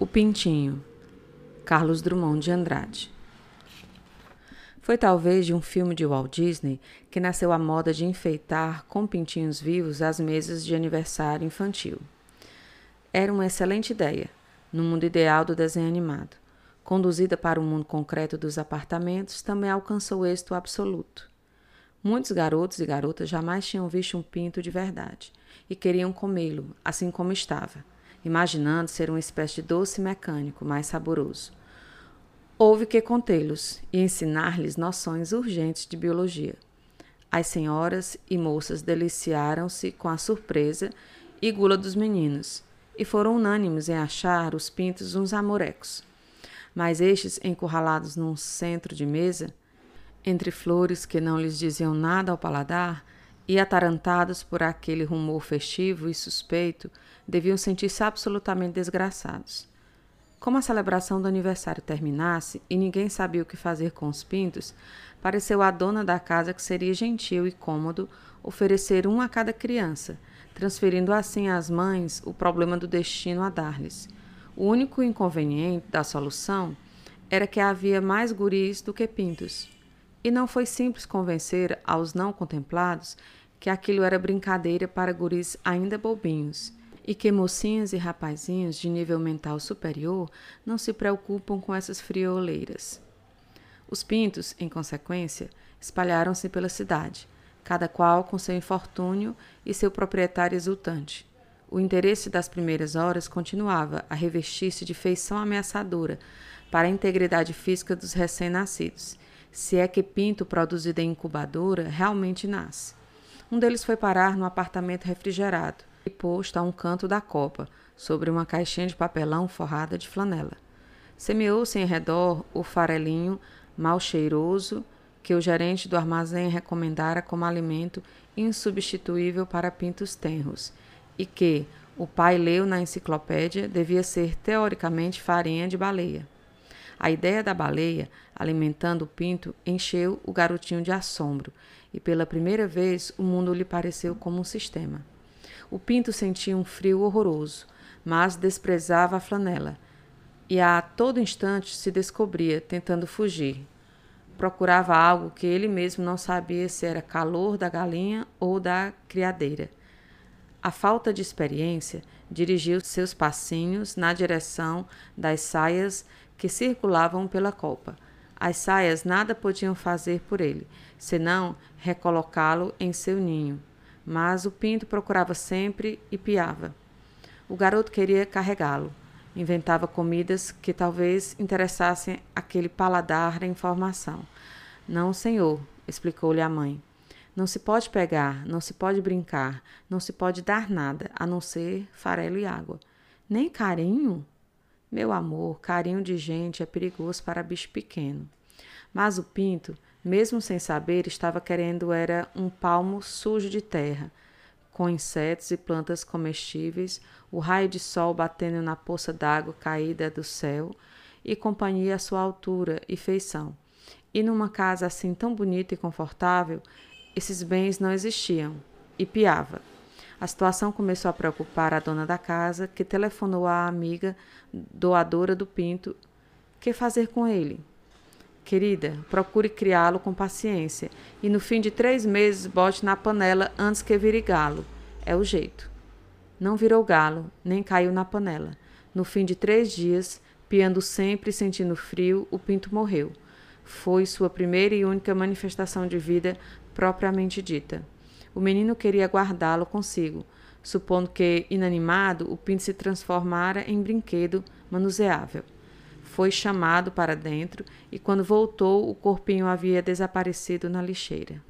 O Pintinho, Carlos Drummond de Andrade. Foi talvez de um filme de Walt Disney que nasceu a moda de enfeitar com pintinhos vivos as mesas de aniversário infantil. Era uma excelente ideia, no mundo ideal do desenho animado. Conduzida para o mundo concreto dos apartamentos, também alcançou êxito absoluto. Muitos garotos e garotas jamais tinham visto um pinto de verdade e queriam comê-lo, assim como estava imaginando ser uma espécie de doce mecânico mais saboroso. Houve que contê-los e ensinar-lhes noções urgentes de biologia. As senhoras e moças deliciaram-se com a surpresa e gula dos meninos, e foram unânimes em achar os pintos uns amorecos. Mas estes, encurralados num centro de mesa, entre flores que não lhes diziam nada ao paladar, e atarantados por aquele rumor festivo e suspeito, deviam sentir-se absolutamente desgraçados. Como a celebração do aniversário terminasse e ninguém sabia o que fazer com os pintos, pareceu à dona da casa que seria gentil e cômodo oferecer um a cada criança, transferindo assim às mães o problema do destino a dar-lhes. O único inconveniente da solução era que havia mais guris do que pintos. E não foi simples convencer aos não contemplados que aquilo era brincadeira para guris ainda bobinhos e que mocinhas e rapazinhos de nível mental superior não se preocupam com essas frioleiras. Os pintos, em consequência, espalharam-se pela cidade, cada qual com seu infortúnio e seu proprietário exultante. O interesse das primeiras horas continuava a revestir-se de feição ameaçadora para a integridade física dos recém-nascidos, se é que pinto produzido em incubadora realmente nasce. Um deles foi parar no apartamento refrigerado e posto a um canto da copa, sobre uma caixinha de papelão forrada de flanela. Semeou-se em redor o farelinho mal cheiroso que o gerente do armazém recomendara como alimento insubstituível para pintos tenros e que, o pai leu na enciclopédia, devia ser teoricamente farinha de baleia. A ideia da baleia alimentando o pinto encheu o garotinho de assombro e pela primeira vez o mundo lhe pareceu como um sistema. O pinto sentia um frio horroroso, mas desprezava a flanela, e a todo instante se descobria tentando fugir. Procurava algo que ele mesmo não sabia se era calor da galinha ou da criadeira. A falta de experiência dirigiu seus passinhos na direção das saias que circulavam pela copa. As saias nada podiam fazer por ele, senão recolocá-lo em seu ninho. Mas o pinto procurava sempre e piava. O garoto queria carregá-lo. Inventava comidas que talvez interessassem aquele paladar da informação. Não, senhor, explicou-lhe a mãe. Não se pode pegar, não se pode brincar, não se pode dar nada, a não ser farelo e água. Nem carinho? Meu amor, carinho de gente é perigoso para bicho pequeno. Mas o pinto mesmo sem saber, estava querendo era um palmo sujo de terra, com insetos e plantas comestíveis, o raio de sol batendo na poça d'água caída do céu e companhia à sua altura e feição. E numa casa assim tão bonita e confortável, esses bens não existiam. E piava. A situação começou a preocupar a dona da casa, que telefonou à amiga doadora do pinto. Que fazer com ele? Querida, procure criá-lo com paciência e no fim de três meses bote na panela antes que vire galo. É o jeito. Não virou galo, nem caiu na panela. No fim de três dias, piando sempre e sentindo frio, o pinto morreu. Foi sua primeira e única manifestação de vida propriamente dita. O menino queria guardá-lo consigo, supondo que, inanimado, o pinto se transformara em brinquedo manuseável. Foi chamado para dentro e, quando voltou, o corpinho havia desaparecido na lixeira.